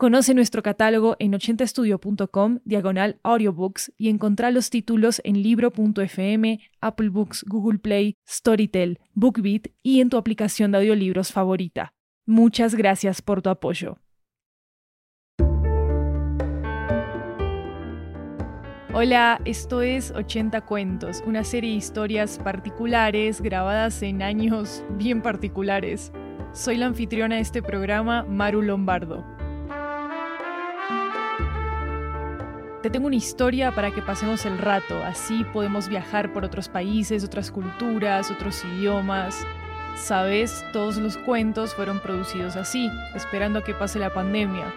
Conoce nuestro catálogo en 80estudio.com, diagonal audiobooks, y encontrá los títulos en libro.fm, Apple Books, Google Play, Storytel, BookBeat y en tu aplicación de audiolibros favorita. Muchas gracias por tu apoyo. Hola, esto es 80 Cuentos, una serie de historias particulares grabadas en años bien particulares. Soy la anfitriona de este programa, Maru Lombardo. Te tengo una historia para que pasemos el rato, así podemos viajar por otros países, otras culturas, otros idiomas. Sabes, todos los cuentos fueron producidos así, esperando a que pase la pandemia.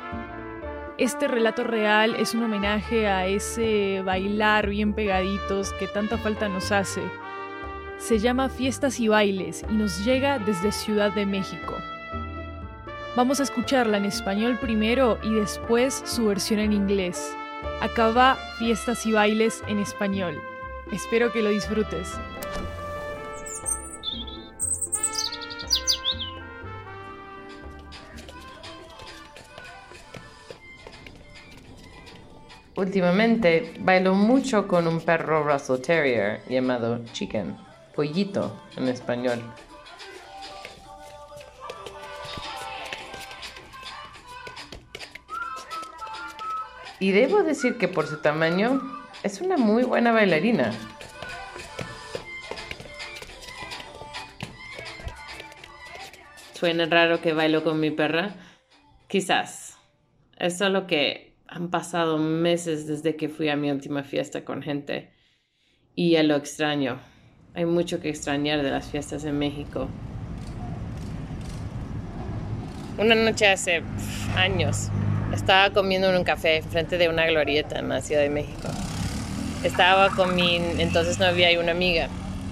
Este relato real es un homenaje a ese bailar bien pegaditos que tanta falta nos hace. Se llama Fiestas y Bailes y nos llega desde Ciudad de México. Vamos a escucharla en español primero y después su versión en inglés. Acaba Fiestas y Bailes en español. Espero que lo disfrutes. Últimamente bailo mucho con un perro Russell Terrier llamado Chicken, pollito en español. Y debo decir que por su tamaño es una muy buena bailarina. ¿Suena raro que bailo con mi perra? Quizás. Es solo que han pasado meses desde que fui a mi última fiesta con gente y ya lo extraño. Hay mucho que extrañar de las fiestas en México. Una noche hace años estaba comiendo en un café frente de una glorieta en la Ciudad de México. Estaba con mi, entonces no había una amiga.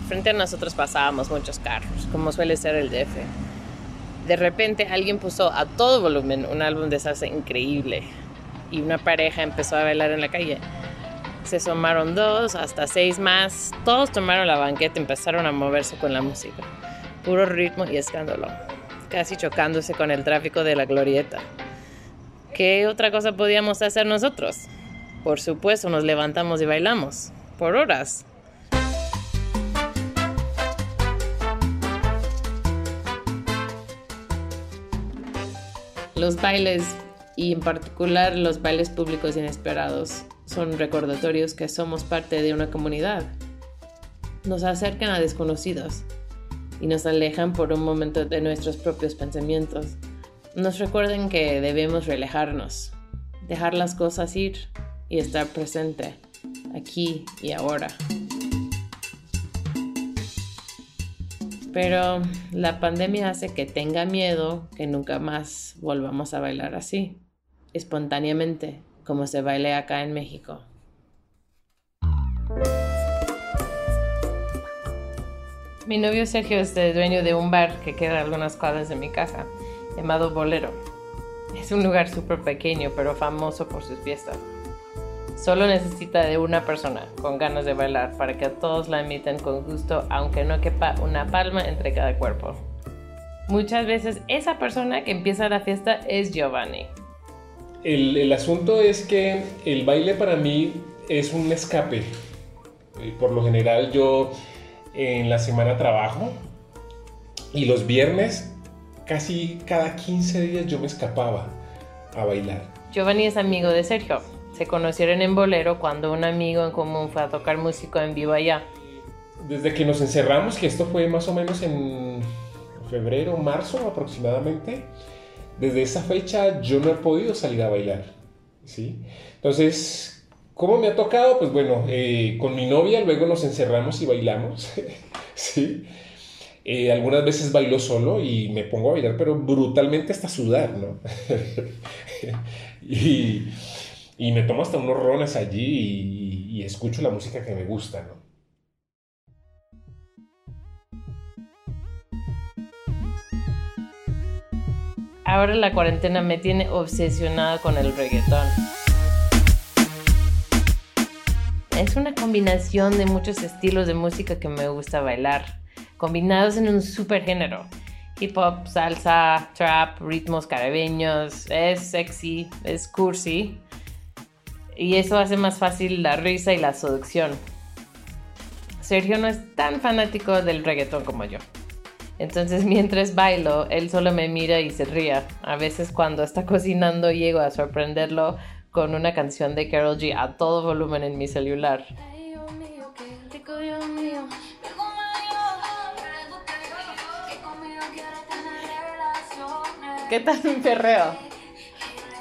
Frente a nosotros pasábamos muchos carros, como suele ser el DF. De repente alguien puso a todo volumen un álbum de salsa increíble y una pareja empezó a bailar en la calle. Se sumaron dos, hasta seis más. Todos tomaron la banqueta y empezaron a moverse con la música. Puro ritmo y escándalo, casi chocándose con el tráfico de la glorieta. ¿Qué otra cosa podíamos hacer nosotros? Por supuesto, nos levantamos y bailamos. Por horas. Los bailes, y en particular los bailes públicos inesperados, son recordatorios que somos parte de una comunidad. Nos acercan a desconocidos y nos alejan por un momento de nuestros propios pensamientos nos recuerden que debemos relajarnos, dejar las cosas ir y estar presente, aquí y ahora. Pero la pandemia hace que tenga miedo que nunca más volvamos a bailar así, espontáneamente, como se baile acá en México. Mi novio Sergio es el dueño de un bar que queda a algunas cuadras de mi casa llamado Bolero. Es un lugar súper pequeño pero famoso por sus fiestas. Solo necesita de una persona con ganas de bailar para que todos la inviten con gusto aunque no quepa una palma entre cada cuerpo. Muchas veces esa persona que empieza la fiesta es Giovanni. El, el asunto es que el baile para mí es un escape. Por lo general yo en la semana trabajo y los viernes casi cada 15 días yo me escapaba a bailar. Giovanni es amigo de Sergio. Se conocieron en Bolero cuando un amigo en común fue a tocar música en vivo allá. Desde que nos encerramos, que esto fue más o menos en febrero, marzo aproximadamente, desde esa fecha yo no he podido salir a bailar. ¿sí? Entonces, ¿cómo me ha tocado? Pues bueno, eh, con mi novia luego nos encerramos y bailamos. ¿sí? Eh, algunas veces bailo solo y me pongo a bailar, pero brutalmente hasta sudar, ¿no? y, y, me tomo hasta unos rones allí y, y escucho la música que me gusta, ¿no? Ahora la cuarentena me tiene obsesionada con el reggaetón. Es una combinación de muchos estilos de música que me gusta bailar, combinados en un super género. Hip hop, salsa, trap, ritmos caribeños, es sexy, es cursi. Y eso hace más fácil la risa y la seducción. Sergio no es tan fanático del reggaetón como yo. Entonces mientras bailo, él solo me mira y se ría. A veces cuando está cocinando llego a sorprenderlo con una canción de Carol G a todo volumen en mi celular. ¿Qué tal mi perreo?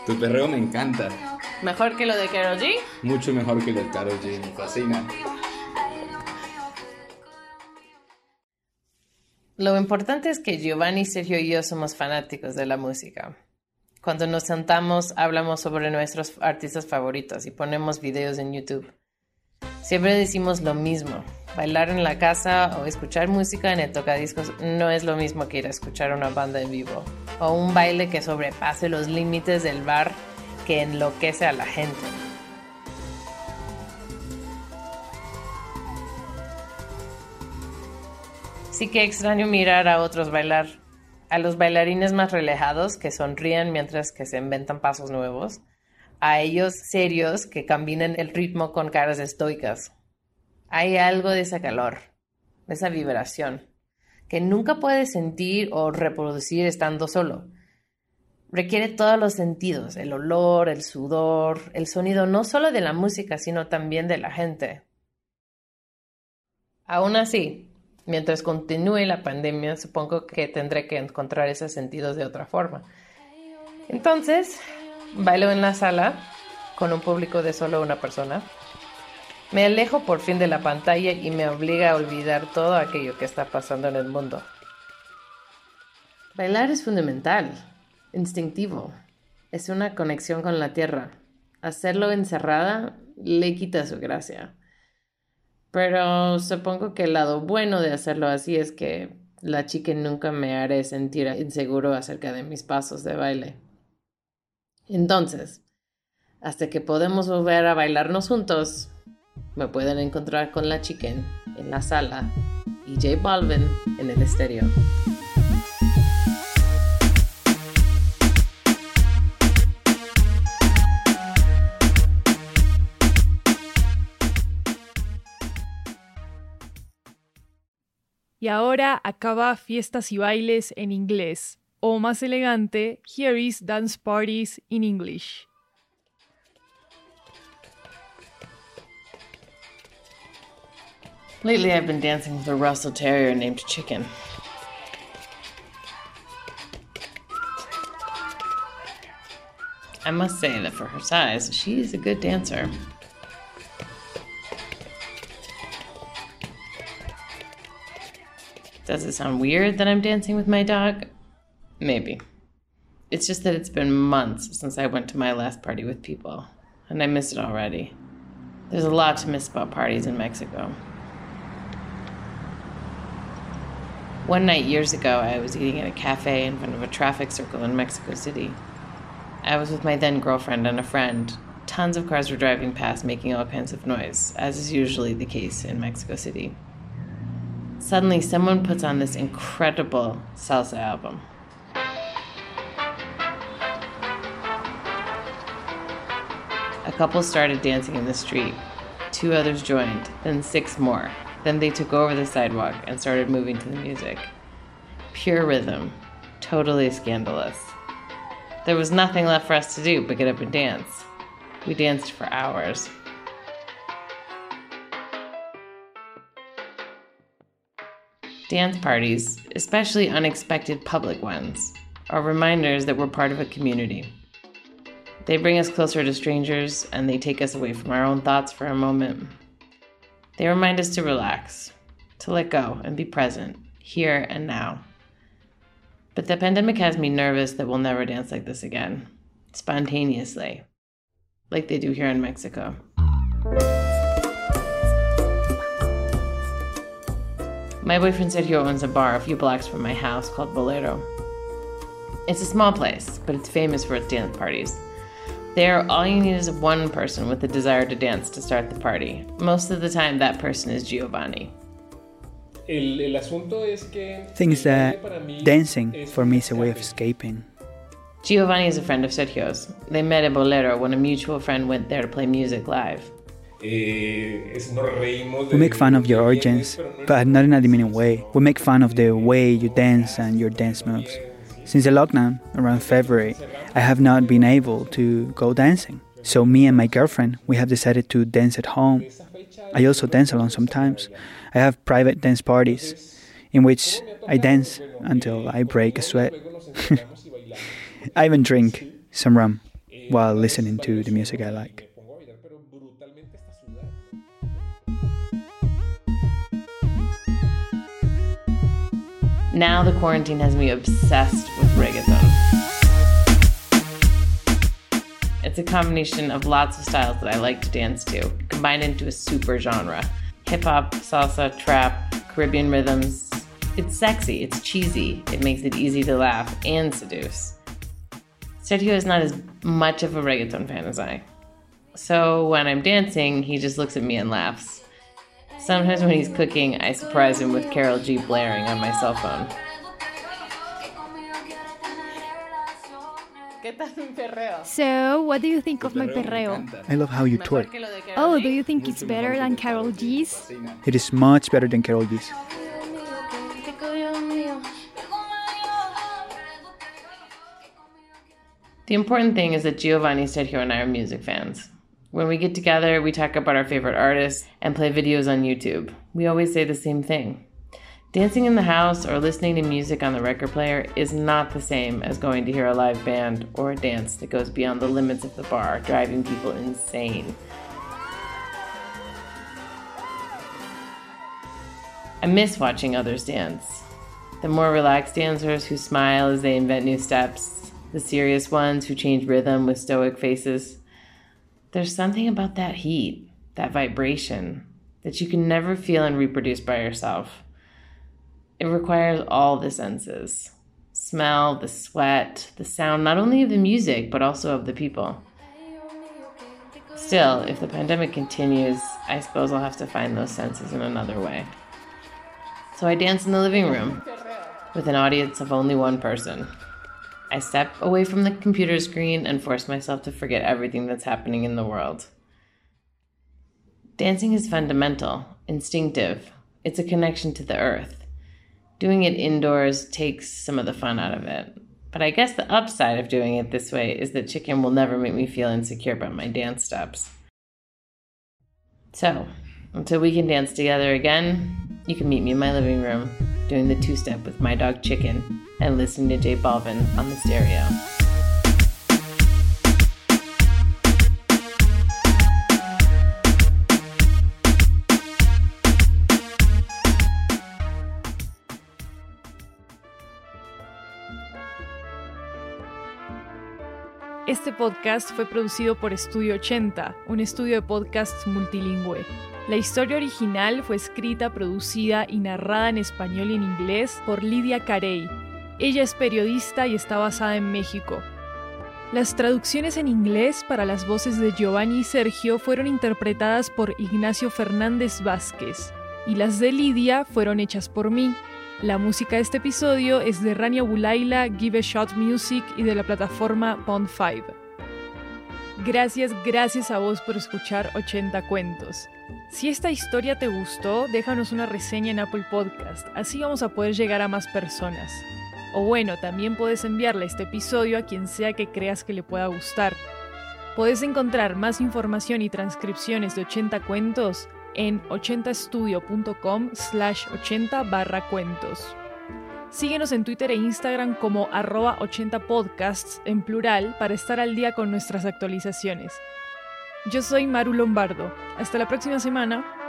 Tu perreo me encanta. ¿Mejor que lo de Carol G? Mucho mejor que lo de Carol G, me fascina. Lo importante es que Giovanni, Sergio y yo somos fanáticos de la música. Cuando nos sentamos hablamos sobre nuestros artistas favoritos y ponemos videos en YouTube. Siempre decimos lo mismo. Bailar en la casa o escuchar música en el tocadiscos no es lo mismo que ir a escuchar una banda en vivo o un baile que sobrepase los límites del bar que enloquece a la gente. Sí que extraño mirar a otros bailar, a los bailarines más relajados que sonríen mientras que se inventan pasos nuevos, a ellos serios que combinan el ritmo con caras estoicas. Hay algo de ese calor, de esa vibración, que nunca puedes sentir o reproducir estando solo. Requiere todos los sentidos, el olor, el sudor, el sonido no solo de la música, sino también de la gente. Aún así, mientras continúe la pandemia, supongo que tendré que encontrar esos sentidos de otra forma. Entonces, bailo en la sala con un público de solo una persona. Me alejo por fin de la pantalla y me obliga a olvidar todo aquello que está pasando en el mundo. Bailar es fundamental, instintivo. Es una conexión con la tierra. Hacerlo encerrada le quita su gracia. Pero supongo que el lado bueno de hacerlo así es que la chica nunca me haré sentir inseguro acerca de mis pasos de baile. Entonces, hasta que podemos volver a bailarnos juntos, me pueden encontrar con la chicken en la sala y J Balvin en el estéreo. Y ahora acaba fiestas y bailes en inglés, o más elegante, here is dance parties in English. Lately, I've been dancing with a Russell Terrier named Chicken. I must say that for her size, she is a good dancer. Does it sound weird that I'm dancing with my dog? Maybe. It's just that it's been months since I went to my last party with people, and I miss it already. There's a lot to miss about parties in Mexico. One night years ago, I was eating at a cafe in front of a traffic circle in Mexico City. I was with my then girlfriend and a friend. Tons of cars were driving past, making all kinds of noise, as is usually the case in Mexico City. Suddenly, someone puts on this incredible salsa album. A couple started dancing in the street. Two others joined, then six more. Then they took over the sidewalk and started moving to the music. Pure rhythm, totally scandalous. There was nothing left for us to do but get up and dance. We danced for hours. Dance parties, especially unexpected public ones, are reminders that we're part of a community. They bring us closer to strangers and they take us away from our own thoughts for a moment. They remind us to relax, to let go and be present, here and now. But the pandemic has me nervous that we'll never dance like this again. spontaneously, like they do here in Mexico. My boyfriend Sergio owns a bar a few blocks from my house called Bolero. It's a small place, but it's famous for its dance parties. There, all you need is one person with the desire to dance to start the party. Most of the time, that person is Giovanni. El, el asunto Things that baile para mí dancing for me is a way of escaping. Giovanni is a friend of Sergio's. They met in Bolero when a mutual friend went there to play music live. Eh, es- nos reímos de- We make fun of your origins, but not in a demeaning way. We make fun of the way you dance and your dance moves. Since the lockdown around February, I have not been able to go dancing. So me and my girlfriend, we have decided to dance at home. I also dance alone sometimes. I have private dance parties in which I dance until I break a sweat. I even drink some rum while listening to the music I like. Now the quarantine has me obsessed with reggaeton. It's a combination of lots of styles that I like to dance to, combined into a super genre. Hip hop, salsa, trap, Caribbean rhythms. It's sexy, it's cheesy, it makes it easy to laugh and seduce. Sergio is not as much of a reggaeton fan as I. So when I'm dancing, he just looks at me and laughs. Sometimes when he's cooking, I surprise him with Carol G blaring on my cell phone. ¿Qué tal mi perreo? So, what do you think of my perreo? I love how you twerk. Oh, do you think it's better than Carol G's? It is much better than Carol G's. The important thing is that Giovanni, Sergio, and I are music fans. When we get together, we talk about our favorite artists and play videos on YouTube. We always say the same thing. Dancing in the house or listening to music on the record player is not the same as going to hear a live band or a dance that goes beyond the limits of the bar, driving people insane. I miss watching others dance. The more relaxed dancers who smile as they invent new steps, the serious ones who change rhythm with stoic faces. There's something about that heat, that vibration, that you can never feel and reproduce by yourself. It requires all the senses smell, the sweat, the sound, not only of the music, but also of the people. Still, if the pandemic continues, I suppose I'll have to find those senses in another way. So I dance in the living room with an audience of only one person. I step away from the computer screen and force myself to forget everything that's happening in the world. Dancing is fundamental, instinctive. It's a connection to the earth. Doing it indoors takes some of the fun out of it. But I guess the upside of doing it this way is that chicken will never make me feel insecure about my dance steps. So, until we can dance together again, you can meet me in my living room doing the two step with my dog Chicken and listening to J Balvin on the stereo. Este podcast fue producido por Estudio 80, un estudio de podcasts multilingüe. La historia original fue escrita, producida y narrada en español y en inglés por Lidia Carey. Ella es periodista y está basada en México. Las traducciones en inglés para las voces de Giovanni y Sergio fueron interpretadas por Ignacio Fernández Vázquez y las de Lidia fueron hechas por mí. La música de este episodio es de Rania Bulaila, Give a Shot Music y de la plataforma Pond 5. Gracias, gracias a vos por escuchar 80 cuentos. Si esta historia te gustó, déjanos una reseña en Apple Podcast, así vamos a poder llegar a más personas. O bueno, también puedes enviarle este episodio a quien sea que creas que le pueda gustar. Puedes encontrar más información y transcripciones de 80 cuentos en 80estudio.com slash 80 barra cuentos. Síguenos en Twitter e Instagram como arroba 80podcasts en plural para estar al día con nuestras actualizaciones. Yo soy Maru Lombardo. Hasta la próxima semana.